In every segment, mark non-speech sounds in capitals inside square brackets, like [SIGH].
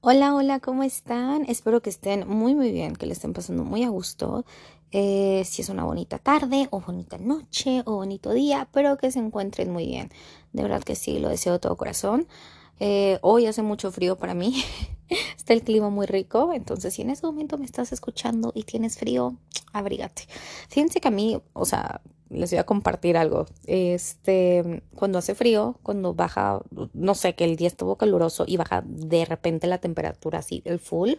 Hola, hola, ¿cómo están? Espero que estén muy, muy bien, que le estén pasando muy a gusto. Eh, si es una bonita tarde o bonita noche o bonito día, pero que se encuentren muy bien. De verdad que sí, lo deseo de todo corazón. Eh, hoy hace mucho frío para mí. [LAUGHS] Está el clima muy rico, entonces si en ese momento me estás escuchando y tienes frío, abrígate. Fíjense que a mí, o sea, les voy a compartir algo. Este, cuando hace frío, cuando baja, no sé, que el día estuvo caluroso y baja de repente la temperatura así, el full,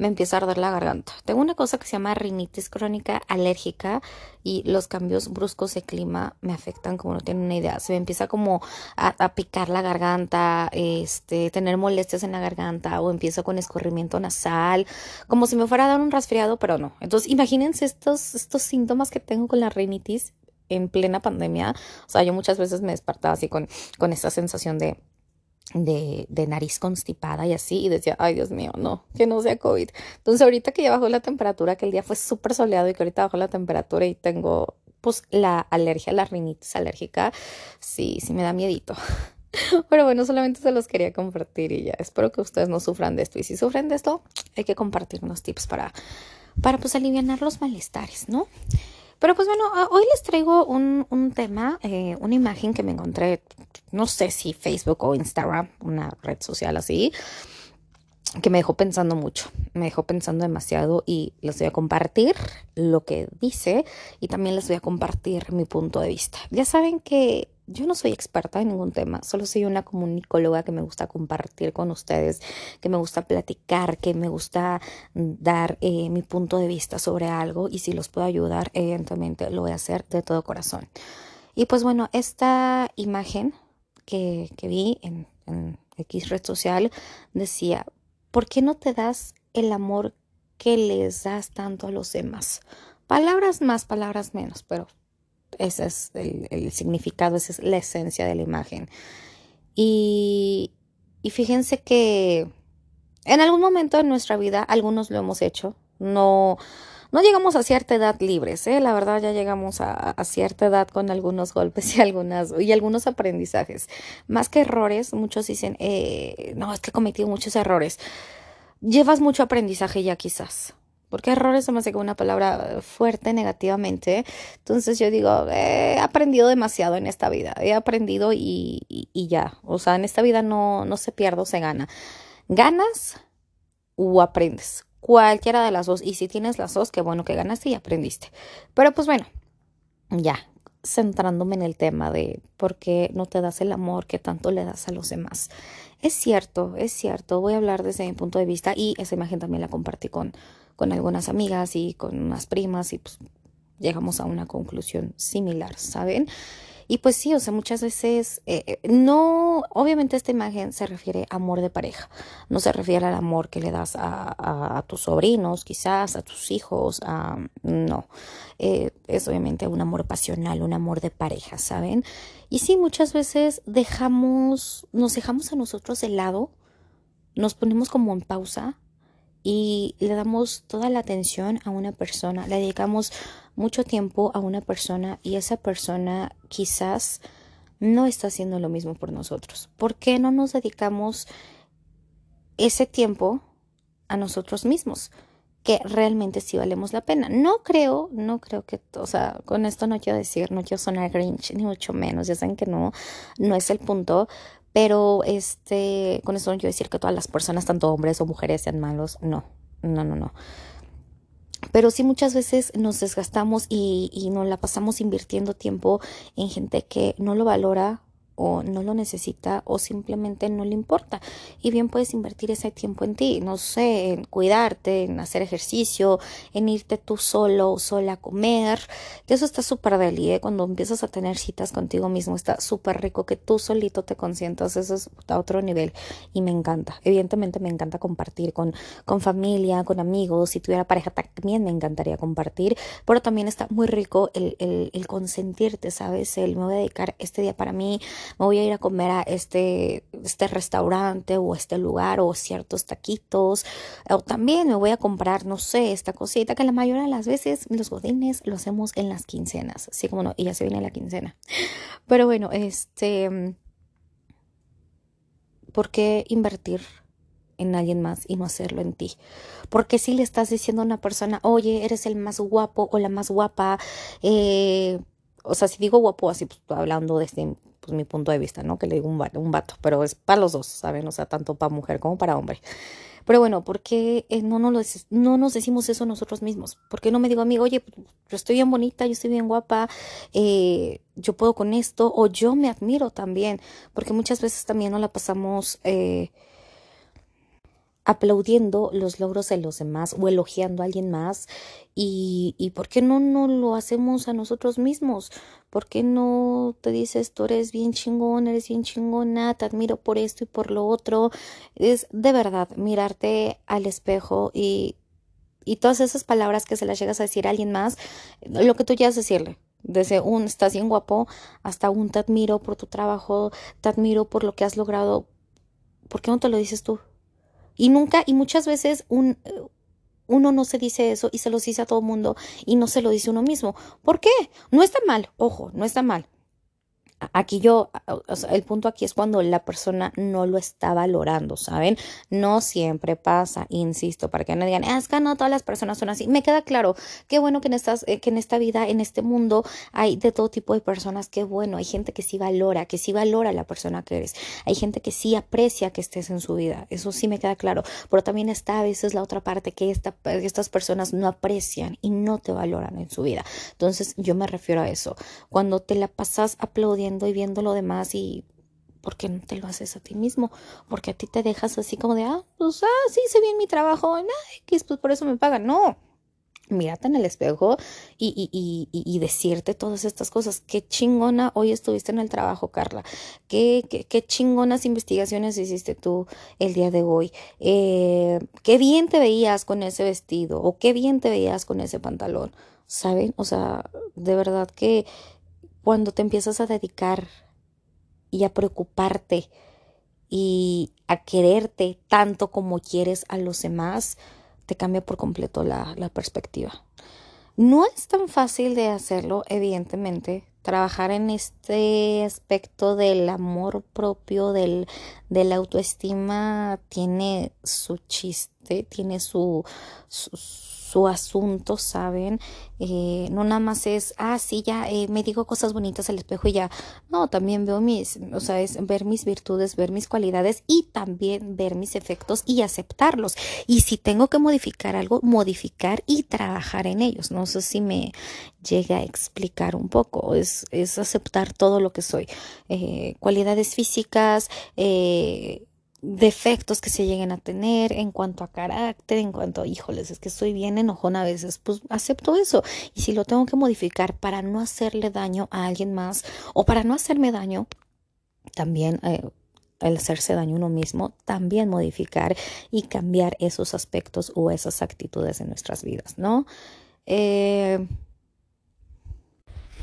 me empieza a arder la garganta. Tengo una cosa que se llama rinitis crónica alérgica y los cambios bruscos de clima me afectan como no tienen una idea. Se me empieza como a, picar la garganta, este, tener molestias en la garganta o empiezo con escurrimiento nasal, como si me fuera a dar un resfriado, pero no. Entonces, imagínense estos, estos síntomas que tengo con la rinitis en plena pandemia. O sea, yo muchas veces me despertaba así con, con esta sensación de de, nariz constipada y así, y decía, ay Dios mío, no, que no sea COVID. Entonces ahorita que ya bajó la temperatura, que el día fue súper soleado y que ahorita bajó la temperatura y tengo pues la alergia, la rinitis alérgica, sí, sí me da miedito. [LAUGHS] Pero bueno, solamente se los quería compartir y ya, espero que ustedes no sufran de esto. Y si sufren de esto, hay que compartir unos tips para, para pues aliviar los malestares, ¿no? Pero pues bueno, hoy les traigo un, un tema, eh, una imagen que me encontré, no sé si Facebook o Instagram, una red social así, que me dejó pensando mucho, me dejó pensando demasiado y les voy a compartir lo que dice y también les voy a compartir mi punto de vista. Ya saben que yo no soy experta en ningún tema, solo soy una comunicóloga que me gusta compartir con ustedes, que me gusta platicar, que me gusta dar eh, mi punto de vista sobre algo y si los puedo ayudar, evidentemente lo voy a hacer de todo corazón. Y pues bueno, esta imagen que, que vi en, en X red social decía, ¿por qué no te das el amor que les das tanto a los demás? Palabras más, palabras menos, pero ese es el, significado, esa es la esencia de la imagen. Y, y fíjense que en algún momento de nuestra vida, algunos lo hemos hecho, no, no llegamos a cierta edad libres, ¿eh? la verdad ya llegamos a, cierta edad con algunos golpes y, algunas, y algunos aprendizajes. Más que errores, muchos dicen, eh, no, es que he cometido muchos errores. Llevas mucho aprendizaje ya quizás. Porque errores se me hace una palabra fuerte negativamente. Entonces yo digo, he aprendido demasiado en esta vida. He aprendido y, y, ya. O sea, en esta vida no, no se pierde o se gana. Ganas o aprendes. Cualquiera de las dos. Y si tienes las dos, qué bueno que ganaste y aprendiste. Pero pues bueno, ya. Centrándome en el tema de por qué no te das el amor que tanto le das a los demás. Es cierto, es cierto. Voy a hablar desde mi punto de vista y esa imagen también la compartí con con algunas amigas y con unas primas y pues llegamos a una conclusión similar, ¿saben? Y pues sí, o sea, muchas veces eh, eh, no, obviamente esta imagen se refiere a amor de pareja, no se refiere al amor que le das a, tus sobrinos, quizás, a tus hijos, a, no, eh, es obviamente un amor pasional, un amor de pareja, ¿saben? Y sí, muchas veces dejamos, nos dejamos a nosotros de lado, nos ponemos como en pausa y le damos toda la atención a una persona, le dedicamos mucho tiempo a una persona y esa persona quizás no está haciendo lo mismo por nosotros. ¿Por qué no nos dedicamos ese tiempo a nosotros mismos? que realmente sí valemos la pena. No creo, no creo que, o sea, con esto no quiero decir, no quiero sonar grinch, ni mucho menos, ya saben que no, no es el punto, pero este, con eso no quiero decir que todas las personas, tanto hombres o mujeres, sean malos. No, no, no, no. Pero sí muchas veces nos desgastamos y, y nos la pasamos invirtiendo tiempo en gente que no lo valora o no lo necesita o simplemente no le importa. Y bien puedes invertir ese tiempo en ti, no sé, en cuidarte, en hacer ejercicio, en irte tú solo o sola a comer. Y eso está súper deli, ¿eh? Cuando empiezas a tener citas contigo mismo, está súper rico que tú solito te consientas, eso es a otro nivel y me encanta. Evidentemente me encanta compartir con, con familia, con amigos, si tuviera pareja también me encantaría compartir, pero también está muy rico el, el, el consentirte, ¿sabes? El me voy a dedicar este día para mí, me voy a ir a comer a este, este restaurante o este lugar o ciertos taquitos, o también me voy a comprar, no sé, esta cosita que la mayoría de las veces los godines lo hacemos en las quincenas, así como no, y ya se viene la quincena. Pero bueno, este, ¿por qué invertir en alguien más y no hacerlo en ti. Porque si le estás diciendo a una persona, oye, eres el más guapo o la más guapa, eh, o sea, si digo guapo, así pues, hablando desde pues, mi punto de vista, ¿no? Que le digo un vato, un vato, pero es para los dos, ¿saben? O sea, tanto para mujer como para hombre. Pero bueno, ¿por qué eh, no, no, no nos decimos eso nosotros mismos? ¿Por qué no me digo a mí, oye, yo estoy bien bonita, yo estoy bien guapa, eh, yo puedo con esto, o yo me admiro también? Porque muchas veces también no la pasamos... Eh, aplaudiendo los logros de los demás o elogiando a alguien más y, y por qué no, no lo hacemos a nosotros mismos por qué no te dices tú eres bien chingón eres bien chingona te admiro por esto y por lo otro es de verdad mirarte al espejo y y todas esas palabras que se las llegas a decir a alguien más lo que tú quieras decirle desde un estás bien guapo hasta un te admiro por tu trabajo te admiro por lo que has logrado ¿por qué no te lo dices tú? Y nunca, y muchas veces un, uno no se dice eso y se lo dice a todo el mundo y no se lo dice uno mismo. ¿Por qué? No está mal, ojo, no está mal. Aquí yo, el punto aquí es cuando la persona no lo está valorando, ¿saben? No siempre pasa, insisto, para que no digan, es que no todas las personas son así. Me queda claro, qué bueno que en, eh, que en esta vida, en este mundo, hay de todo tipo de personas, qué bueno, hay gente que sí valora, que sí valora la persona que eres, hay gente que sí aprecia que estés en su vida, eso sí me queda claro, pero también está a veces la otra parte que esta, estas personas no aprecian y no te valoran en su vida. Entonces yo me refiero a eso, cuando te la pasas aplaudiendo, y viendo lo demás y ¿por qué no te lo haces a ti mismo? Porque a ti te dejas así como de, ah, pues, ah, sí, hice bien mi trabajo, nada, pues por eso me pagan. No, mírate en el espejo y, y, y, decirte todas estas cosas. Qué chingona hoy estuviste en el trabajo, Carla. Qué, qué, qué chingonas investigaciones hiciste tú el día de hoy. Eh, qué bien te veías con ese vestido o qué bien te veías con ese pantalón. ¿Saben? O sea, de verdad que cuando te empiezas a dedicar y a preocuparte y a quererte tanto como quieres a los demás, te cambia por completo la, perspectiva. No es tan fácil de hacerlo, evidentemente. Trabajar en este aspecto del amor propio, del, de la autoestima, tiene su chiste, tiene su, su su asunto, ¿saben? Eh, no nada más es, ah, sí, ya eh, me digo cosas bonitas al espejo y ya. No, también veo mis, o sea, es ver mis virtudes, ver mis cualidades y también ver mis efectos y aceptarlos. Y si tengo que modificar algo, modificar y trabajar en ellos. No sé si me llega a explicar un poco. Es, es aceptar todo lo que soy. Eh, cualidades físicas, eh, defectos que se lleguen a tener en cuanto a carácter, en cuanto, híjoles, es que soy bien enojona a veces, pues acepto eso. Y si lo tengo que modificar para no hacerle daño a alguien más o para no hacerme daño, también eh, el hacerse daño a uno mismo, también modificar y cambiar esos aspectos o esas actitudes en nuestras vidas, ¿no? Eh,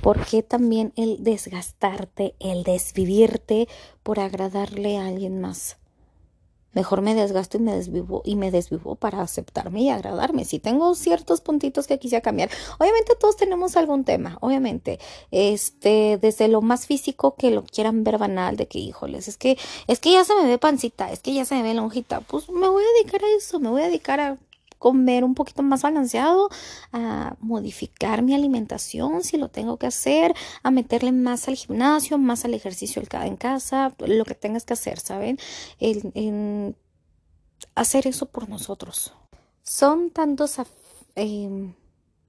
¿Por qué también el desgastarte, el desvivirte por agradarle a alguien más? Mejor me desgasto y me desvivo y me desvivo para aceptarme y agradarme. Si tengo ciertos puntitos que quisiera cambiar, obviamente todos tenemos algún tema, obviamente, este, desde lo más físico que lo quieran ver banal, de que híjoles, es que, es que ya se me ve pancita, es que ya se me ve lonjita, pues me voy a dedicar a eso, me voy a dedicar a comer un poquito más balanceado, a modificar mi alimentación si lo tengo que hacer, a meterle más al gimnasio, más al ejercicio en casa, lo que tengas que hacer, ¿saben? En, hacer eso por nosotros. Son tantos em,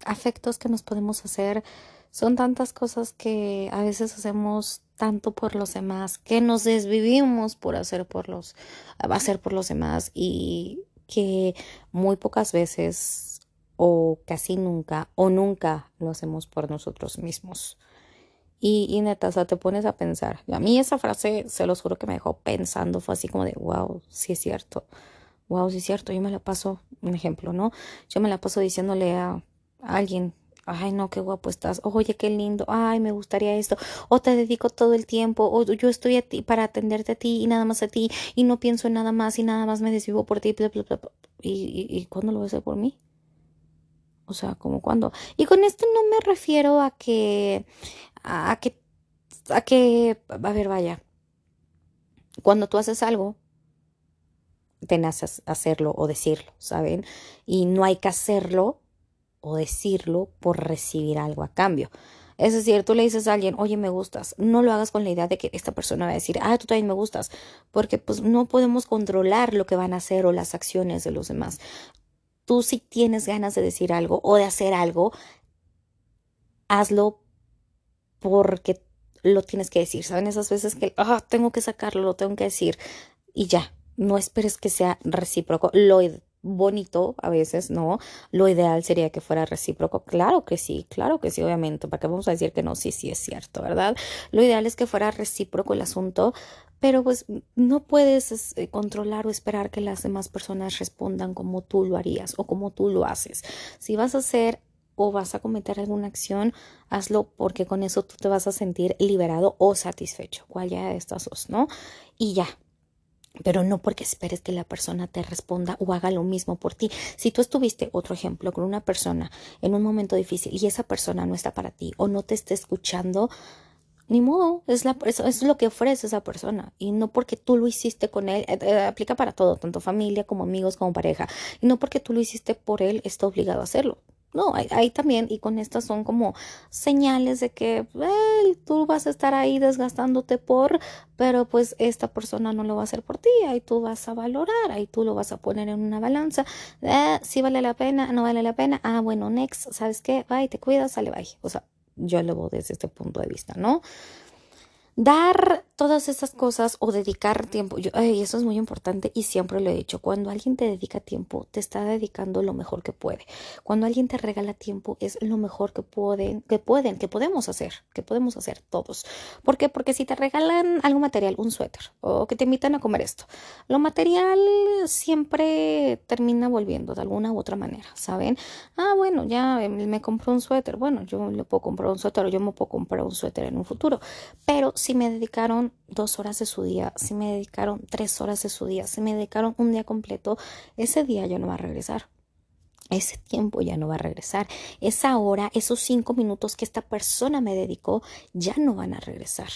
afectos que nos podemos hacer, son tantas cosas que a veces hacemos tanto por los demás, que nos desvivimos por hacer por los, hacer por los demás y que muy pocas veces o casi nunca o nunca lo hacemos por nosotros mismos. Y, y neta, o sea, te pones a pensar. A mí esa frase, se los juro que me dejó pensando, fue así como de, wow, sí es cierto. Wow, sí es cierto. Yo me la paso, un ejemplo, ¿no? Yo me la paso diciéndole a alguien ay no, qué guapo estás, oye, qué lindo, ay, me gustaría esto, o te dedico todo el tiempo, o yo estoy a ti para atenderte a ti y nada más a ti, y no pienso en nada más y nada más me desvivo por ti. ¿Y, y, cuándo lo voy a hacer por mí? O sea, como cuándo. Y con esto no me refiero a que, a que, a que, a ver, vaya, cuando tú haces algo, tenaz hacerlo o decirlo, ¿saben? Y no hay que hacerlo o decirlo por recibir algo a cambio. Es decir, tú le dices a alguien, oye, me gustas. No lo hagas con la idea de que esta persona va a decir, ah, tú también me gustas. Porque pues no podemos controlar lo que van a hacer o las acciones de los demás. Tú si tienes ganas de decir algo o de hacer algo, hazlo porque lo tienes que decir. ¿Saben esas veces que, ah, tengo que sacarlo, lo tengo que decir? Y ya, no esperes que sea recíproco. Lo bonito a veces, ¿no? Lo ideal sería que fuera recíproco. Claro que sí, claro que sí, obviamente. ¿Para qué vamos a decir que no? Sí, sí es cierto, ¿verdad? Lo ideal es que fuera recíproco el asunto, pero pues no puedes eh, controlar o esperar que las demás personas respondan como tú lo harías o como tú lo haces. Si vas a hacer o vas a cometer alguna acción, hazlo porque con eso tú te vas a sentir liberado o satisfecho, cual ya de estas dos, ¿no? Y ya, pero no porque esperes que la persona te responda o haga lo mismo por ti. Si tú estuviste, otro ejemplo, con una persona en un momento difícil y esa persona no está para ti o no te está escuchando, ni modo, es, la, es, lo que ofrece esa persona y no porque tú lo hiciste con él, eh, eh, aplica para todo, tanto familia como amigos como pareja, y no porque tú lo hiciste por él, está obligado a hacerlo. No, ahí, también, y con estas son como señales de que tú vas a estar ahí desgastándote por, pero pues esta persona no lo va a hacer por ti, ahí tú vas a valorar, ahí tú lo vas a poner en una balanza, eh, si vale la pena, no vale la pena, ah, bueno, next, ¿sabes qué? Bye, te cuidas, sale, bye. O sea, yo lo veo desde este punto de vista, ¿no? Dar todas esas cosas o dedicar tiempo, yo, eso es muy importante y siempre lo he dicho, cuando alguien te dedica tiempo, te está dedicando lo mejor que puede. Cuando alguien te regala tiempo, es lo mejor que pueden, que pueden, que podemos hacer, que podemos hacer todos. ¿Por qué? Porque si te regalan algo material, un suéter, o que te invitan a comer esto, lo material siempre termina volviendo de alguna u otra manera, ¿saben? Ah, bueno, ya me compró un suéter, bueno, yo le puedo comprar un suéter o yo me puedo comprar un suéter en un futuro, pero si me dedicaron dos horas de su día, si me dedicaron tres horas de su día, si me dedicaron un día completo, ese día ya no va a regresar. Ese tiempo ya no va a regresar. Esa hora, esos cinco minutos que esta persona me dedicó, ya no van a regresar.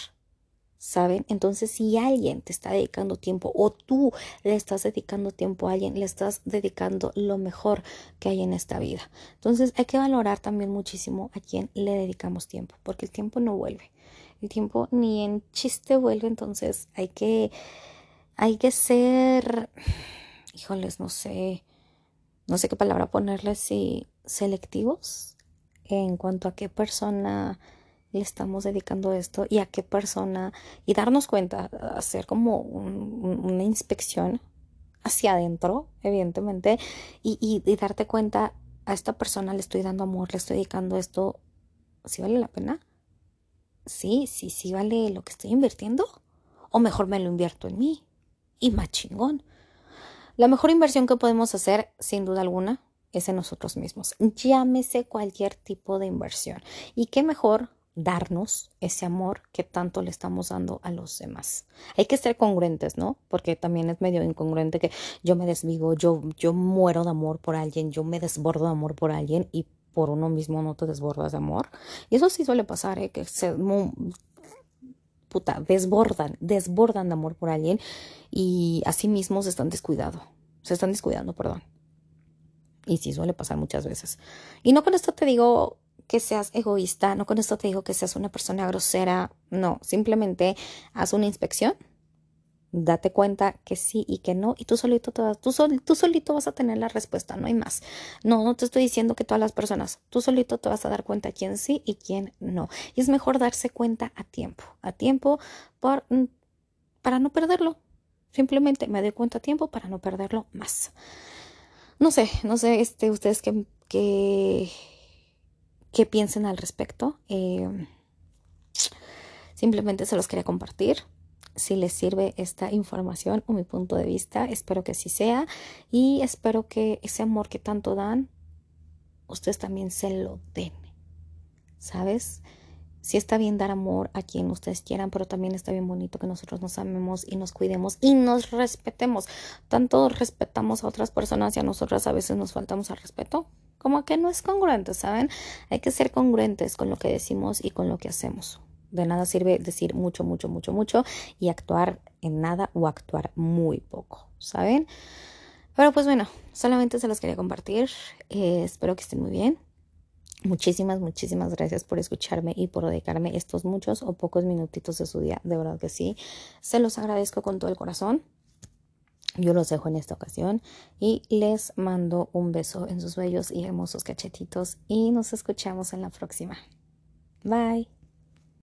¿Saben? Entonces, si alguien te está dedicando tiempo o tú le estás dedicando tiempo a alguien, le estás dedicando lo mejor que hay en esta vida. Entonces, hay que valorar también muchísimo a quien le dedicamos tiempo, porque el tiempo no vuelve el tiempo ni en chiste vuelve, entonces hay que, hay que ser, híjoles, no sé, no sé qué palabra ponerle, si selectivos en cuanto a qué persona le estamos dedicando esto y a qué persona y darnos cuenta, hacer como una inspección hacia adentro, evidentemente, y, y, darte cuenta a esta persona le estoy dando amor, le estoy dedicando esto, si vale la pena sí, sí, sí vale lo que estoy invirtiendo. O mejor me lo invierto en mí. Y más chingón. La mejor inversión que podemos hacer, sin duda alguna, es en nosotros mismos. Llámese cualquier tipo de inversión. Y qué mejor darnos ese amor que tanto le estamos dando a los demás. Hay que ser congruentes, ¿no? Porque también es medio incongruente que yo me desvivo, yo, yo muero de amor por alguien, yo me desbordo de amor por alguien y por uno mismo no te desbordas de amor. Y eso sí suele pasar, ¿eh? que se puta, desbordan, desbordan de amor por alguien y así mismo se están descuidando, se están descuidando, perdón. Y sí suele pasar muchas veces. Y no con esto te digo que seas egoísta, no con esto te digo que seas una persona grosera, no, simplemente haz una inspección date cuenta que sí y que no y tú solito te vas, tú, tú solito vas a tener la respuesta, no hay más. No, no te estoy diciendo que todas las personas, tú solito te vas a dar cuenta quién sí y quién no. Y es mejor darse cuenta a tiempo, a tiempo por, mm, para no perderlo. Simplemente me doy cuenta a tiempo para no perderlo más. No sé, no sé, este, ustedes que, que, piensen al respecto. Eh, simplemente se los quería compartir si les sirve esta información o mi punto de vista. Espero que así sea y espero que ese amor que tanto dan, ustedes también se lo den. ¿Sabes? Sí está bien dar amor a quien ustedes quieran, pero también está bien bonito que nosotros nos amemos y nos cuidemos y nos respetemos. Tanto respetamos a otras personas y a nosotras a veces nos faltamos al respeto. Como que no es congruente, ¿saben? Hay que ser congruentes con lo que decimos y con lo que hacemos. De nada sirve decir mucho, mucho, mucho, mucho y actuar en nada o actuar muy poco, ¿saben? Pero pues bueno, solamente se los quería compartir. Eh, espero que estén muy bien. Muchísimas, muchísimas gracias por escucharme y por dedicarme estos muchos o pocos minutitos de su día. De verdad que sí. Se los agradezco con todo el corazón. Yo los dejo en esta ocasión y les mando un beso en sus bellos y hermosos cachetitos y nos escuchamos en la próxima. Bye.